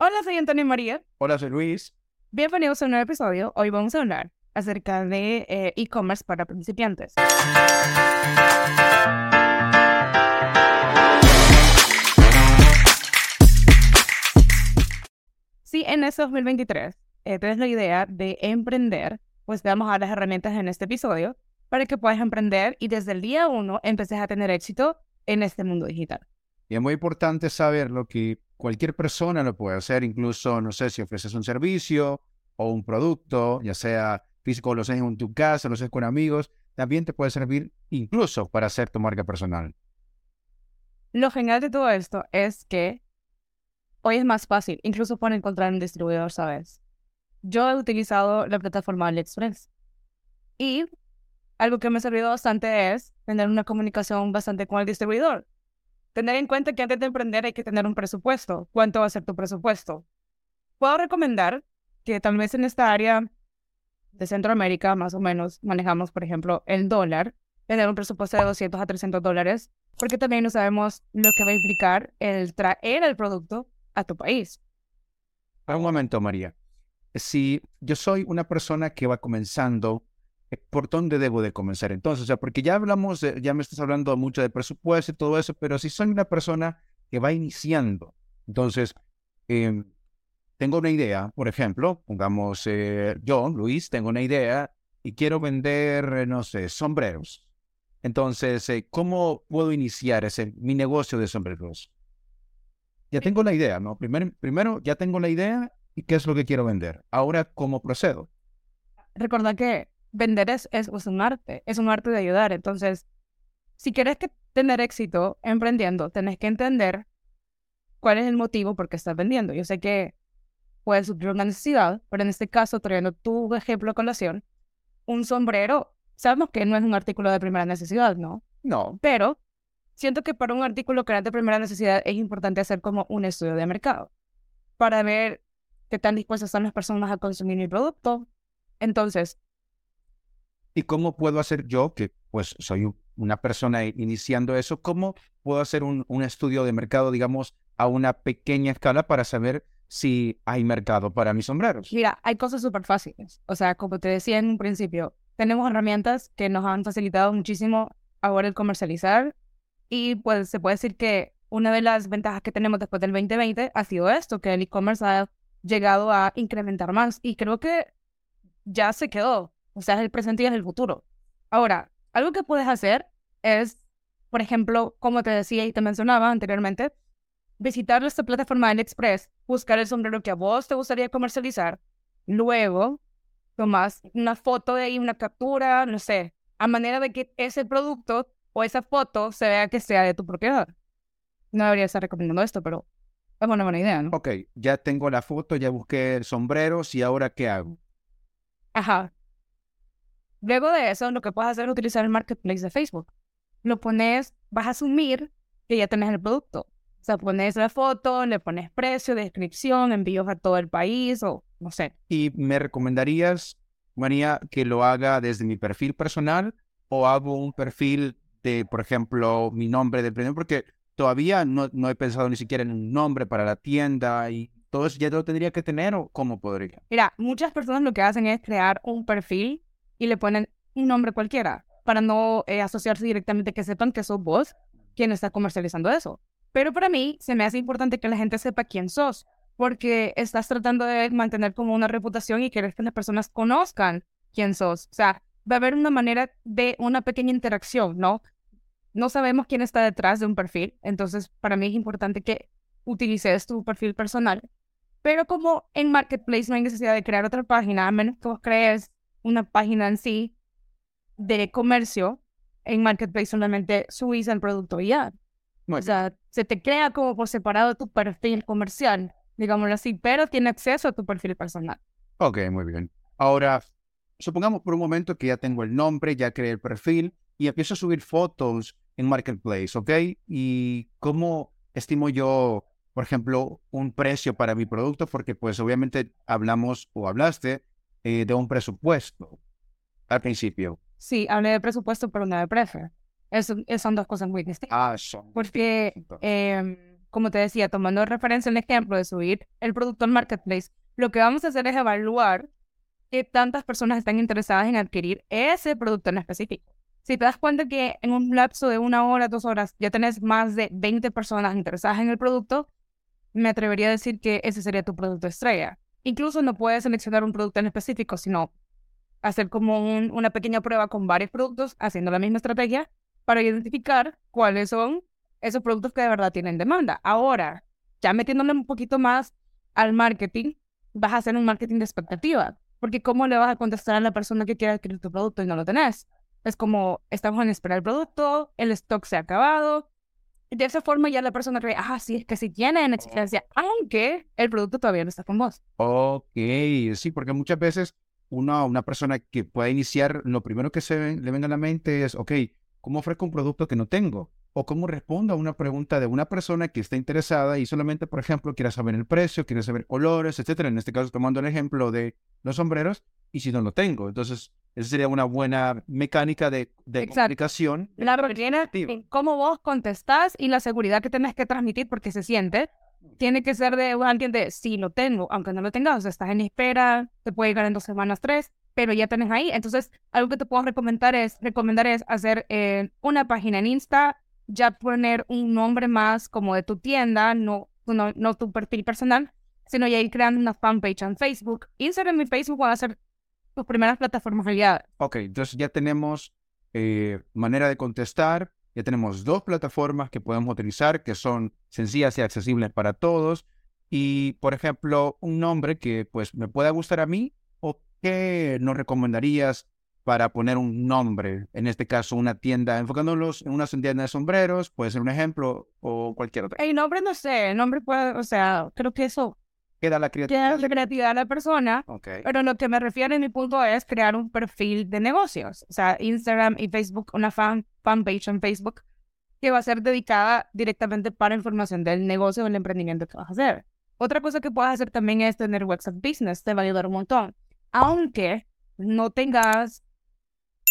Hola, soy Antonio María. Hola, soy Luis. Bienvenidos a un nuevo episodio. Hoy vamos a hablar acerca de eh, e-commerce para principiantes. Si en este 2023 eh, tienes la idea de emprender, pues te vamos a dar las herramientas en este episodio para que puedas emprender y desde el día uno empieces a tener éxito en este mundo digital. Y es muy importante saber lo que cualquier persona lo puede hacer, incluso, no sé, si ofreces un servicio o un producto, ya sea físico, lo haces en tu casa, lo haces con amigos, también te puede servir incluso para hacer tu marca personal. Lo genial de todo esto es que hoy es más fácil, incluso para encontrar un distribuidor, ¿sabes? Yo he utilizado la plataforma AliExpress y algo que me ha servido bastante es tener una comunicación bastante con el distribuidor. Tener en cuenta que antes de emprender hay que tener un presupuesto. ¿Cuánto va a ser tu presupuesto? Puedo recomendar que tal vez en esta área de Centroamérica, más o menos, manejamos, por ejemplo, el dólar, tener un presupuesto de 200 a 300 dólares, porque también no sabemos lo que va a implicar el traer el producto a tu país. Un momento, María. Si yo soy una persona que va comenzando, ¿por dónde debo de comenzar entonces? O sea, porque ya hablamos, ya me estás hablando mucho de presupuesto y todo eso, pero si soy una persona que va iniciando, entonces, em, tengo una idea, por ejemplo, pongamos eh, yo, Luis, tengo una idea y quiero vender, eh, no sé, sombreros. Entonces, ¿cómo puedo iniciar ese, mi negocio de sombreros? Ya tengo la idea, ¿no? Primero, primero ya tengo la idea y qué es lo que quiero vender. Ahora, ¿cómo procedo? Recuerda que vender es, es, un arte, es un arte de ayudar. Entonces, si quieres que tener éxito emprendiendo, tenés que entender cuál es el motivo por qué estás vendiendo. Yo sé que puede suplir una necesidad, pero en este caso, trayendo tu ejemplo a colación, un sombrero, sabemos que no es un artículo de primera necesidad, ¿no? No. Pero siento que para un artículo que era de primera necesidad es importante hacer como un estudio de mercado para ver qué tan dispuestas están las personas a consumir mi producto. Entonces, ¿Y cómo puedo hacer yo, que pues soy una persona iniciando eso, cómo puedo hacer un, estudio de mercado, digamos, a una pequeña escala para saber si hay mercado para mis sombreros? Mira, hay cosas súper fáciles. O sea, como te decía en un principio, tenemos herramientas que nos han facilitado muchísimo ahora el comercializar y pues se puede decir que una de las ventajas que tenemos después del 2020 ha sido esto, que el e-commerce ha llegado a incrementar más y creo que ya se quedó. O sea, es el presente y es el futuro. Ahora, algo que puedes hacer es, por ejemplo, como te decía y te mencionaba anteriormente, visitar esta plataforma AliExpress, buscar el sombrero que a vos te gustaría comercializar, luego tomas una foto de ahí, una captura, no sé, a manera de que ese producto o esa foto se vea que sea de tu propiedad. No debería estar recomendando esto, pero es una buena idea, ¿no? Ok, ya tengo la foto, ya busqué el sombrero, ¿y ahora qué hago? Ajá. Luego de eso, lo que puedes hacer es utilizar el marketplace de Facebook. Lo pones, vas a asumir que ya tenés el producto. O sea, pones la foto, le pones precio, descripción, envíos a todo el país o no sé. ¿Y me recomendarías, María, que lo haga desde mi perfil personal o hago un perfil de, por ejemplo, mi nombre del premio? Porque todavía no, no he pensado ni siquiera en un nombre para la tienda y todo eso ya lo tendría que tener o cómo podría. Mira, muchas personas lo que hacen es crear un perfil y le ponen un nombre cualquiera para no eh, asociarse directamente que sepan que sos vos quien está comercializando eso. Pero para mí se me hace importante que la gente sepa quién sos, porque estás tratando de mantener como una reputación y quieres que las personas conozcan quién sos. O sea, va a haber una manera de una pequeña interacción, ¿no? No sabemos quién está detrás de un perfil, entonces para mí es importante que utilices tu perfil personal. Pero como en Marketplace no hay necesidad de crear otra página, a menos que vos crees una página en sí de comercio, en Marketplace solamente subís el producto y ya. o sea, se te crea como por separado tu perfil comercial, digámoslo así, pero tiene acceso a tu perfil personal. Ok, muy bien. Ahora, supongamos por un momento que ya tengo el nombre, ya creé el perfil y empiezo a subir fotos en Marketplace, ¿ok? ¿Y cómo estimo yo, por ejemplo, un precio para mi producto? Porque pues obviamente hablamos o hablaste eh, de un presupuesto al principio. Sí, hablé de presupuesto, pero no de precio. Eso, son dos cosas muy distintas. Ah, son. Porque, em, como te decía, tomando referencia el ejemplo de subir el producto al marketplace, lo que vamos a hacer es evaluar qué tantas personas están interesadas en adquirir ese producto en específico. Si te das cuenta que en un lapso de una hora, dos horas, ya tenés más de 20 personas interesadas en el producto, me atrevería a decir que ese sería tu producto estrella. Incluso no puedes seleccionar un producto en específico, sino hacer como una pequeña prueba con varios productos, haciendo la misma estrategia para identificar cuáles son esos productos que de verdad tienen demanda. Ahora, ya metiéndole un poquito más al marketing, vas a hacer un marketing de expectativa. Porque ¿cómo le vas a contestar a la persona que quiere adquirir tu producto y no lo tenés? Es como, estamos en espera del producto, el stock se ha acabado. De esa forma ya la persona cree, ah, sí, es que sí tienen exigencia, aunque el producto todavía no está con vos. Ok, sí, porque muchas veces una, una persona que pueda iniciar, lo primero que se le venga a la mente es, ok, ¿cómo ofrezco un producto que no tengo? O cómo respondo a una pregunta de una persona que está interesada y solamente, por ejemplo, quiere saber el precio, quiere saber colores, etcétera. En este caso, tomando el ejemplo de los sombreros, y si no lo tengo. Entonces, esa sería una buena mecánica de, de comunicación. La rutina, cómo vos contestás y la seguridad que tenés que transmitir porque se siente, tiene que ser de alguien de, sí, lo tengo, aunque no lo tengas, o sea, estás en espera, te puede llegar en dos semanas, tres, pero ya tenés ahí. Entonces, algo que te puedo recomendar es, recomendar es hacer eh, una página en Insta, ya poner un nombre más como de tu tienda, no, no, no tu perfil personal, sino ya ir creando una fanpage en Facebook. Instagram y Facebook van a ser tus primeras plataformas aliadas. Ok, entonces ya tenemos eh, manera de contestar, ya tenemos dos plataformas que podemos utilizar que son sencillas y accesibles para todos. Y, por ejemplo, un nombre que pues me pueda gustar a mí o qué nos recomendarías para poner un nombre, en este caso una tienda, enfocándolos en una tienda de sombreros, puede ser un ejemplo o cualquier otro. El nombre no sé, el nombre puede, o sea, creo que eso queda la creatividad. Queda la creatividad de la persona, okay. pero lo que me refiero en mi punto es crear un perfil de negocios, o sea, Instagram y Facebook, una fan, fanpage en Facebook que va a ser dedicada directamente para información del negocio o el emprendimiento que vas a hacer. Otra cosa que puedes hacer también es tener website business, te va a ayudar un montón. Aunque no tengas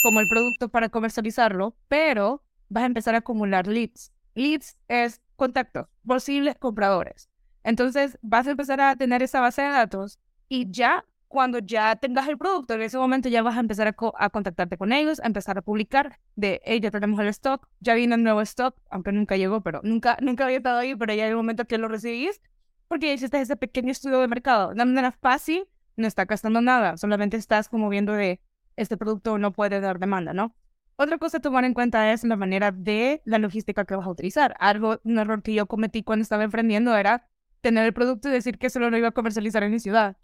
como el producto para comercializarlo, pero vas a empezar a acumular leads. Leads es contacto, posibles compradores. Entonces vas a empezar a tener esa base de datos y ya cuando ya tengas el producto, en ese momento ya vas a empezar a, contactarte con ellos, a empezar a publicar de, hey, ya tenemos el stock, ya viene el nuevo stock, aunque nunca llegó, pero nunca, nunca había estado ahí, pero ya en el momento que lo recibís, porque ya hiciste ese pequeño estudio de mercado. De manera fácil, no está gastando nada, solamente estás como viendo de, este producto no puede dar demanda, ¿no? Otra cosa a tomar en cuenta es la manera de la logística que vas a utilizar. Algo, un error que yo cometí cuando estaba emprendiendo era tener el producto y decir que solo lo iba a comercializar en mi ciudad.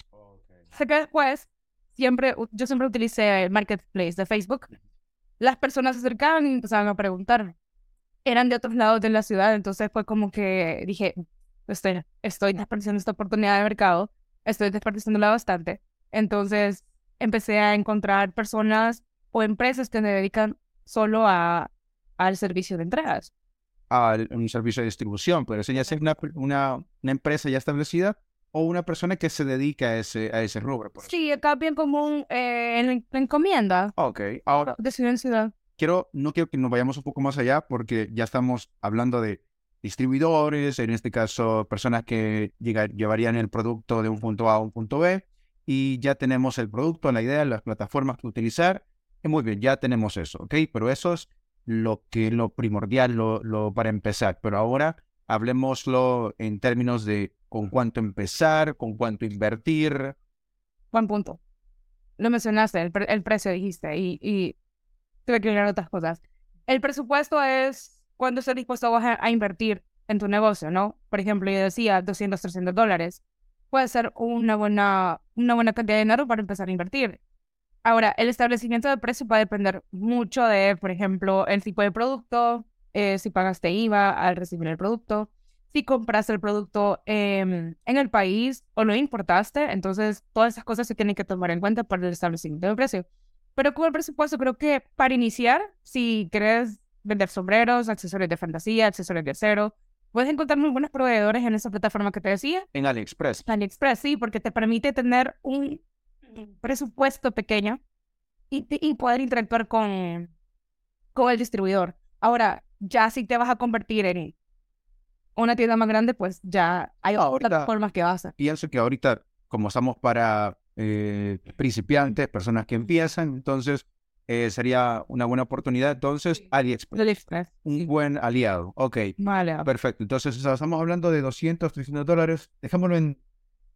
Sé que después, siempre, yo siempre utilicé el marketplace de Facebook. Las personas se acercaban y empezaban a preguntar. Eran de otros lados de la ciudad, entonces fue como que dije, estoy, estoy desperdiciando esta oportunidad de mercado, estoy desperdiciándola bastante. Entonces, empecé a encontrar personas o empresas que se dedican solo a, al servicio de entregas. A un servicio de distribución, pero eso ya sea una, una, una, empresa ya establecida o una persona que se dedica a ese, a ese rubro. sí, acá bien común eh, en encomienda. Ok, ahora. De ciudad en ciudad. Quiero, no quiero que nos vayamos un poco más allá porque ya estamos hablando de distribuidores, en este caso personas que llevarían el producto de un punto A a un punto B y ya tenemos el producto, la idea, las plataformas que utilizar. Y muy bien, ya tenemos eso, ¿ok? Pero eso es lo que lo primordial, lo, para empezar. Pero ahora hablemoslo en términos de con cuánto empezar, con cuánto invertir. Buen punto. Lo mencionaste, el, precio dijiste, y, y tuve que mirar otras cosas. El presupuesto es cuánto estás dispuesto a, a invertir en tu negocio, ¿no? Por ejemplo, yo decía 200, 300 dólares puede ser una buena, una buena cantidad de dinero para empezar a invertir. Ahora, el establecimiento de precio va a depender mucho de, por ejemplo, el tipo de producto, eh, si pagaste IVA al recibir el producto, si compraste el producto em, en el país o lo importaste, entonces todas esas cosas se tienen que tomar en cuenta para el establecimiento de precio. Pero con el presupuesto creo que para iniciar, si quieres vender sombreros, accesorios de fantasía, accesorios de acero, Puedes encontrar muy buenos proveedores en esa plataforma que te decía. En AliExpress. AliExpress, sí, porque te permite tener un presupuesto pequeño y, y poder interactuar con, con el distribuidor. Ahora, ya si te vas a convertir en una tienda más grande, pues ya hay Ahorita- otras formas que vas a. Pienso que ahorita, como estamos para eh, principiantes, personas que empiezan, entonces eh, sería una buena oportunidad. Entonces, Sí. AliExpress, AliExpress. un buen aliado. Ok, Vale. perfecto. Entonces, o sea, estamos hablando de 200, 300 dólares. Dejémoslo en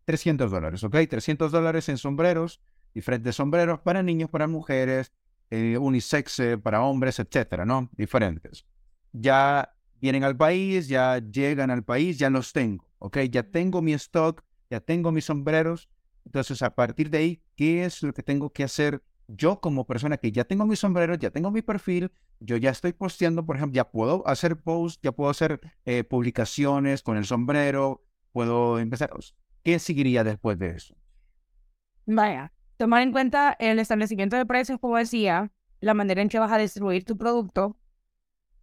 300 dólares, ¿ok? 300 dólares en sombreros, diferentes sombreros para niños, para mujeres, eh, unisex eh, para hombres, etcétera, ¿no? Diferentes. Ya vienen al país, ya llegan al país, ya los tengo, ¿ok? Ya tengo mi stock, ya tengo mis sombreros. Entonces, a partir de ahí, ¿qué es lo que tengo que hacer yo como persona que ya tengo mis sombreros, ya tengo mi perfil, yo ya estoy posteando, por ejemplo, ya puedo hacer posts, ya puedo hacer eh, publicaciones con el sombrero, puedo empezar. ¿Qué seguiría después de eso? Vaya, tomar en cuenta el establecimiento de precios, como decía, la manera en que vas a distribuir tu producto,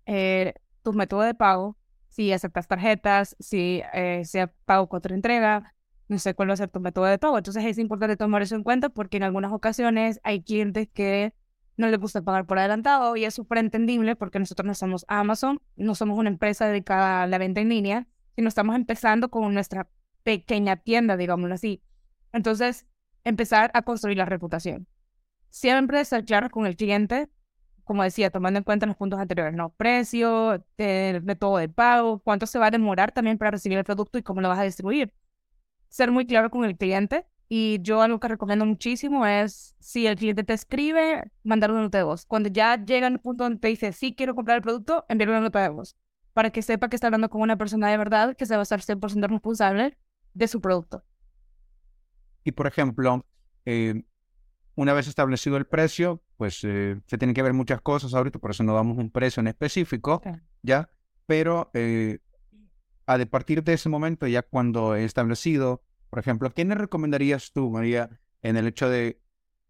eh, tus métodos de pago, si aceptas tarjetas, si eh, sea pago contra entrega, no sé cuál va a ser tu método de pago. Entonces es importante tomar eso en cuenta porque en algunas ocasiones hay clientes que no les gusta pagar por adelantado y es súper entendible porque nosotros no somos Amazon, no somos una empresa dedicada a la venta en línea, sino estamos empezando con nuestra pequeña tienda, digámoslo así. Entonces, empezar a construir la reputación. Siempre ser claro con el cliente, como decía, tomando en cuenta los puntos anteriores, ¿no? Precio, eh, método de pago, cuánto se va a demorar también para recibir el producto y cómo lo vas a distribuir. Ser muy claro con el cliente. Y yo algo que recomiendo muchísimo es, si el cliente te escribe, mandar una nota de voz. Cuando ya llega al punto donde te dice, sí, quiero comprar el producto, enviar una nota de voz. Para que sepa que está hablando con una persona de verdad que se va a estar 100% responsable de su producto. Y por ejemplo, eh, una vez establecido el precio, pues eh, se tienen que ver muchas cosas ahorita, por eso no damos un precio en específico. ¿ya? Pero eh, a de partir de ese momento, ya cuando he establecido, por ejemplo, ¿qué me recomendarías tú, María, en el hecho de,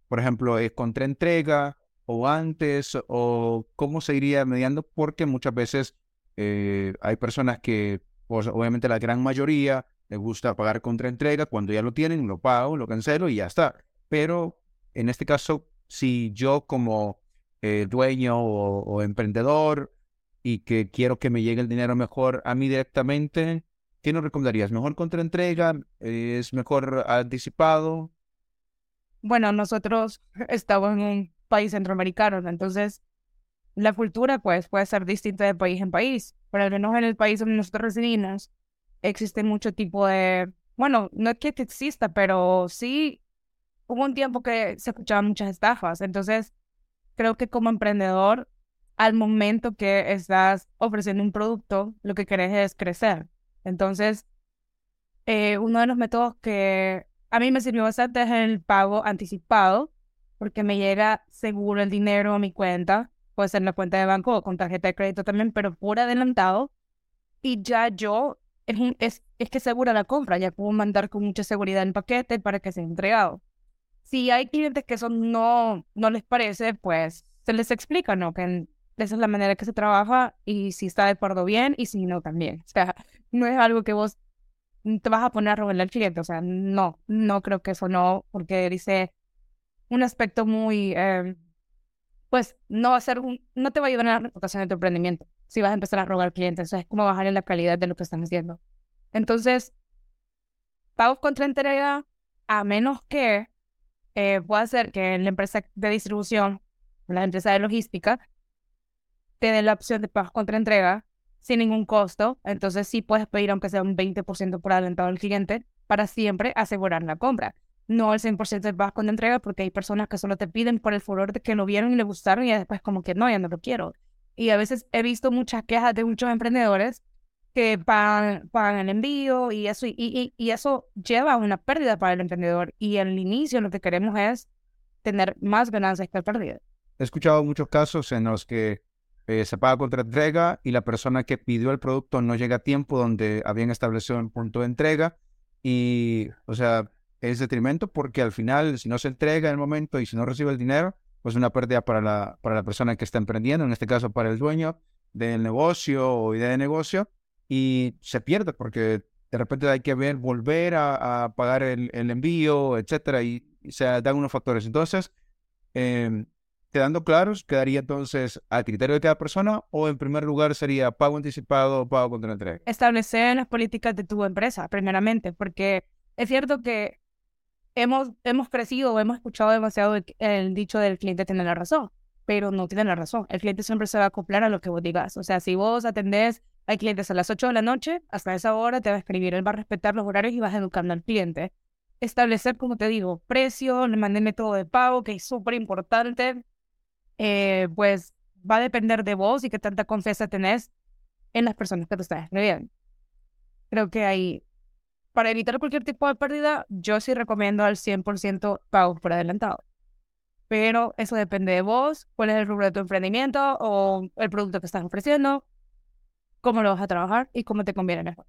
por ejemplo, eh, contraentrega o antes, o cómo se iría mediando? Porque muchas veces eh, hay personas que, pues, obviamente la gran mayoría, les gusta pagar contraentrega, cuando ya lo tienen, lo pago, lo cancelo y ya está. Pero en este caso, si yo como eh, dueño o emprendedor y que quiero que me llegue el dinero mejor a mí directamente, ¿qué nos recomendarías? ¿Mejor contraentrega? ¿Es mejor anticipado? Bueno, nosotros estamos en un país centroamericano, ¿no? entonces la cultura pues puede ser distinta de país en país, pero al menos en el país donde nosotros residimos existe mucho tipo de, bueno, no es que exista, pero sí hubo un tiempo que se escuchaban muchas estafas, entonces creo que como emprendedor, al momento que estás ofreciendo un producto, lo que querés es crecer. Entonces, eh, uno de los métodos que a mí me sirvió bastante es el pago anticipado, porque me llega seguro el dinero a mi cuenta, puede ser en la cuenta de banco o con tarjeta de crédito también, pero por adelantado. Y ya yo, es, es, es que segura la compra, ya puedo mandar con mucha seguridad el paquete para que sea entregado. Si hay clientes que eso no, no les parece, pues se les explica, ¿no? Que esa es la manera que se trabaja y si está de acuerdo bien y si no también. O sea, no es algo que vos te vas a poner a robarle al cliente. O sea, no, no creo que eso no, porque dice un aspecto muy, eh, pues no va a ser no te va a ayudar en la reputación de tu emprendimiento si vas a empezar a robar clientes. O sea, es como bajar en la calidad de lo que están haciendo. Entonces, pagos contra entrega, a menos que eh, pueda ser que la empresa de distribución, la empresa de logística, te dé la opción de pagos contra entrega sin ningún costo. Entonces sí puedes pedir aunque sea un 20% por adelantado al cliente para siempre asegurar la compra. No el 100% de pagos contra entrega porque hay personas que solo te piden por el furor de que lo vieron y le gustaron y después como que no, ya no lo quiero. Y a veces he visto muchas quejas de muchos emprendedores que pagan, pagan el envío y eso, y, y, y eso lleva a una pérdida para el emprendedor. Y al inicio lo que queremos es tener más ganancias que pérdida. He escuchado muchos casos en los que eh, se paga contra entrega y la persona que pidió el producto no llega a tiempo donde habían establecido un punto de entrega y, o sea, es detrimento porque al final, si no se entrega en el momento y si no recibe el dinero, pues una pérdida para la, para la persona que está emprendiendo, en este caso para el dueño del negocio o idea de negocio, y se pierde porque de repente hay que ver, volver a, a pagar el, el envío, etcétera, y, y se dan unos factores. Entonces, eh, quedando claros, quedaría entonces a criterio de cada persona o en primer lugar sería pago anticipado o pago contra entrega. Establecer las políticas de tu empresa, primeramente, porque es cierto que hemos, hemos crecido o hemos escuchado demasiado el, dicho del cliente tiene la razón, pero no tiene la razón. El cliente siempre se va a acoplar a lo que vos digas. O sea, si vos atendés a clientes a las 8 de la noche, hasta esa hora te va a escribir, él va a respetar los horarios y vas educando al cliente. Establecer, como te digo, precio, le mandé método de pago, que es súper importante eh, pues va a depender de vos y qué tanta confianza tenés en las personas que te están escribiendo. Creo que ahí, para evitar cualquier tipo de pérdida, yo sí recomiendo al 100% pago por adelantado. Pero eso depende de vos, cuál es el rubro de tu emprendimiento o el producto que estás ofreciendo, cómo lo vas a trabajar y cómo te conviene mejor.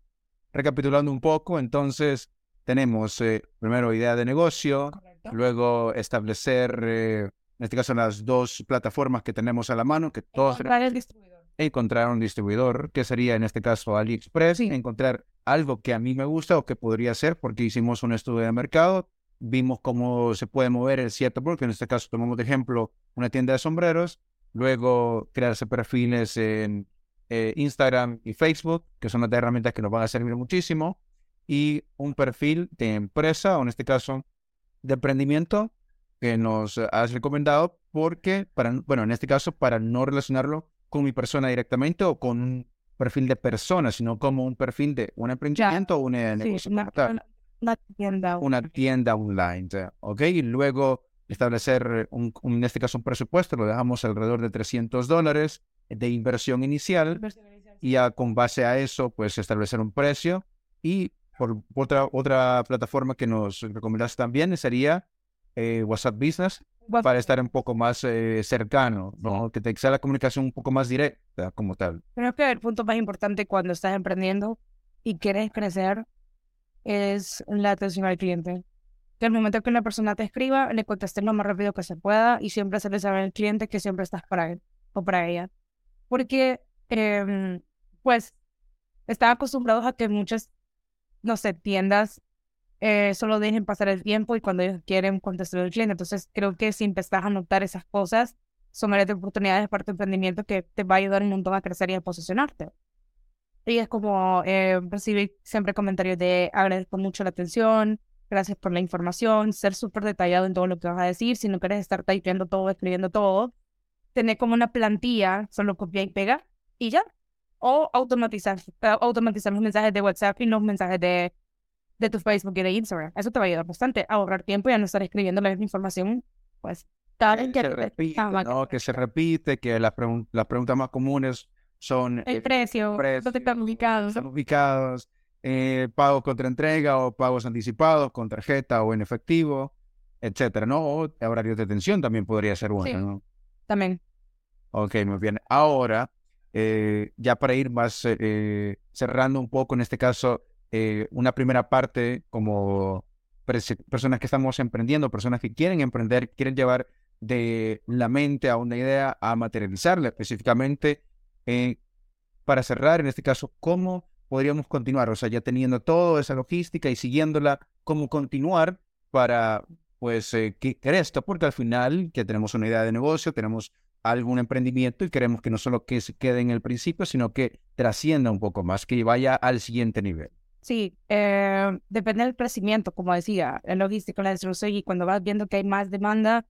Recapitulando un poco, entonces tenemos eh, primero idea de negocio, luego establecer eh, en este caso las dos plataformas que tenemos a la mano, que todos... Encontrar el distribuidor. Encontrar un distribuidor, que sería en este caso AliExpress, encontrar algo que a mí me gusta o que podría ser, porque hicimos un estudio de mercado, vimos cómo se puede mover el cierto porque en este caso tomamos de ejemplo una tienda de sombreros, luego crearse perfiles en eh, Instagram y Facebook, que son las herramientas que nos van a servir muchísimo, y un perfil de empresa, o en este caso de emprendimiento, que nos has recomendado porque, para, bueno, en este caso, para no relacionarlo con mi persona directamente o con un perfil de persona, sino como un perfil de un emprendimiento o un negocio. una, tienda. Una tienda online, ¿ok? Y luego establecer, un, en este caso, un presupuesto, lo dejamos alrededor de 300 dólares de inversión inicial, y ya con base a eso, pues establecer un precio y por otra, otra plataforma que nos recomendaste también sería eh, WhatsApp Business para estar un poco más eh, cercano, ¿no? que te sea la comunicación un poco más directa como tal. Creo que el punto más importante cuando estás emprendiendo y quieres crecer es la atención al cliente. Que al momento que una persona te escriba, le contestes lo más rápido que se pueda y siempre se le sabe al cliente que siempre estás para él o para ella. Porque, eh, pues, están acostumbrados a que muchas, no sé, tiendas eh, solo dejen pasar el tiempo y cuando ellos quieren contestar al cliente. Entonces, creo que si empezás a notar esas cosas, son de oportunidades para tu emprendimiento que te va a ayudar un montón a crecer y a posicionarte. Y es como eh, recibir siempre comentarios de agradezco mucho la atención, gracias por la información, ser súper detallado en todo lo que vas a decir. Si no quieres estar typeando todo, escribiendo todo, tener como una plantilla, solo copia y pega y ya. O automatizar, eh, automatizar los mensajes de WhatsApp y los mensajes de de tu Facebook y de Instagram. Eso te va a ayudar bastante a ahorrar tiempo y a no estar escribiendo la misma información, pues, tal que, se repite, ¿no? que se repite, que las, las preguntas más comunes son... El eh, precio, ¿dónde están ubicados? Están ubicados, eh, pagos contra entrega o pagos anticipados con tarjeta o en efectivo, etcétera, ¿no? O horarios de atención también podría ser bueno, ¿no? También. Ok, muy bien. Ahora, eh, ya para ir más eh, cerrando un poco, en este caso, eh, una primera parte como personas que estamos emprendiendo, personas que quieren emprender, quieren llevar de la mente a una idea a materializarla específicamente. Eh, para cerrar, en este caso, ¿cómo podríamos continuar? O sea, ya teniendo toda esa logística y siguiéndola, ¿cómo continuar para, pues, eh, que esto? Porque al final que tenemos una idea de negocio, tenemos algún emprendimiento y queremos que no solo que se quede en el principio, sino que trascienda un poco más, que vaya al siguiente nivel. Sí, eh, depende del crecimiento, como decía, la logística, la distribución y cuando vas viendo que hay más demanda,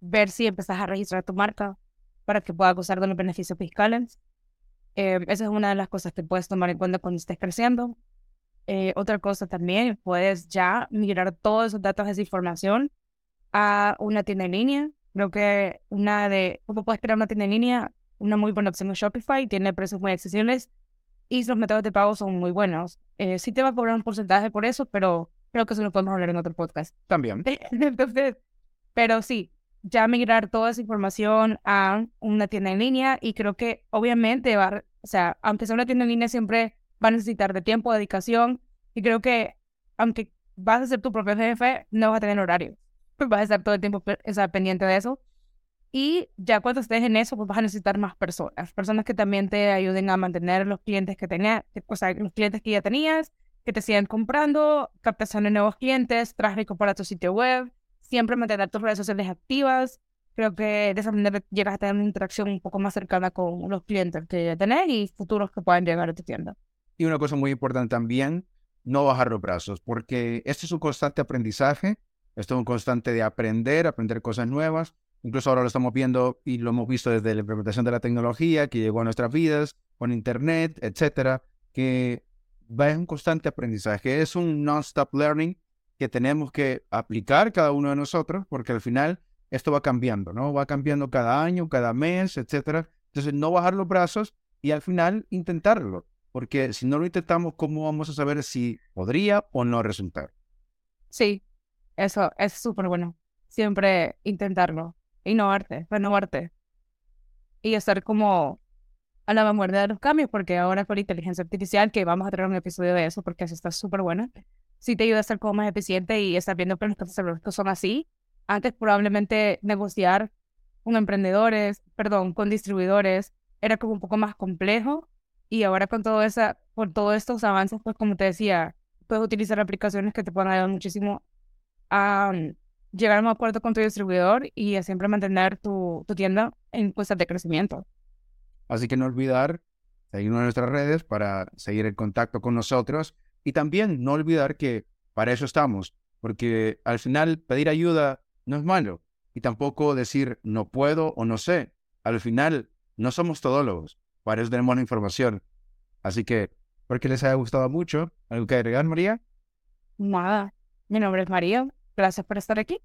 ver si empezás a registrar tu marca para que pueda gozar de los beneficios fiscales. Eh, esa es una de las cosas que puedes tomar en cuenta cuando estés creciendo. Eh, otra cosa también, puedes ya migrar todos esos datos, esa información a una tienda en línea. Creo que una de, ¿cómo puedes crear una tienda en línea? Una muy buena opción es Shopify, tiene precios muy accesibles y los métodos de pago son muy buenos. Eh, sí te va a cobrar un porcentaje por eso, pero creo que eso lo podemos hablar en otro podcast. También. Entonces, pero sí, ya migrar toda esa información a una tienda en línea y creo que obviamente va, o sea, aunque sea una tienda en línea siempre va a necesitar de tiempo, dedicación y creo que aunque vas a ser tu propio jefe, no vas a tener horario. Vas a estar todo el tiempo pendiente de eso. Y ya cuando estés en eso, pues vas a necesitar más personas, personas que también te ayuden a mantener los clientes que tenías, o sea, los clientes que ya tenías, que te sigan comprando, captación de nuevos clientes, tráfico para tu sitio web, siempre mantener tus redes sociales activas, creo que de esa manera llegas a tener una interacción un poco más cercana con los clientes que tenés y futuros que puedan llegar a tu tienda. Y una cosa muy importante también, no bajar los brazos, porque esto es un constante aprendizaje, esto es un constante de aprender, aprender cosas nuevas. Incluso ahora lo estamos viendo y lo hemos visto desde la implementación de la tecnología que llegó a nuestras vidas, con Internet, etcétera, que en un constante aprendizaje. Es un non-stop learning que tenemos que aplicar cada uno de nosotros, porque al final esto va cambiando, ¿no? Va cambiando cada año, cada mes, etcétera. Entonces, no bajar los brazos y al final intentarlo, porque si no lo intentamos, ¿cómo vamos a saber si podría o no resultar? Sí, eso es súper bueno. Siempre intentarlo, innovarte, renovarte. Y estar como a la vanguardia de los cambios, porque ahora con la inteligencia artificial, que vamos a tener un episodio de eso, porque eso está súper bueno, sí te ayuda a ser como más eficiente y estar viendo que los procesos son así. Antes probablemente negociar con emprendedores, perdón, con distribuidores, era como un poco más complejo. Y ahora con todo esa, por todos estos avances, pues como te decía, puedes utilizar aplicaciones que te pueden ayudar muchísimo a mm, llegar a un acuerdo con tu distribuidor y siempre mantener tu, tu tienda en cosas de crecimiento. Así que no olvidar seguirnos en nuestras redes para seguir en contacto con nosotros y también no olvidar que para eso estamos, porque al final pedir ayuda no es malo. Y tampoco decir no puedo o no sé. Al final, no somos todólogos. Para eso tenemos la información. Así que, espero que les haya gustado mucho. ¿Algo que agregar, María? Nada. Mi nombre es María. Gracias por estar aquí.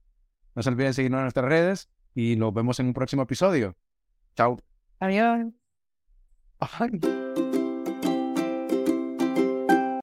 No se olviden seguirnos en nuestras redes y nos vemos en un próximo episodio. Chao. Adiós.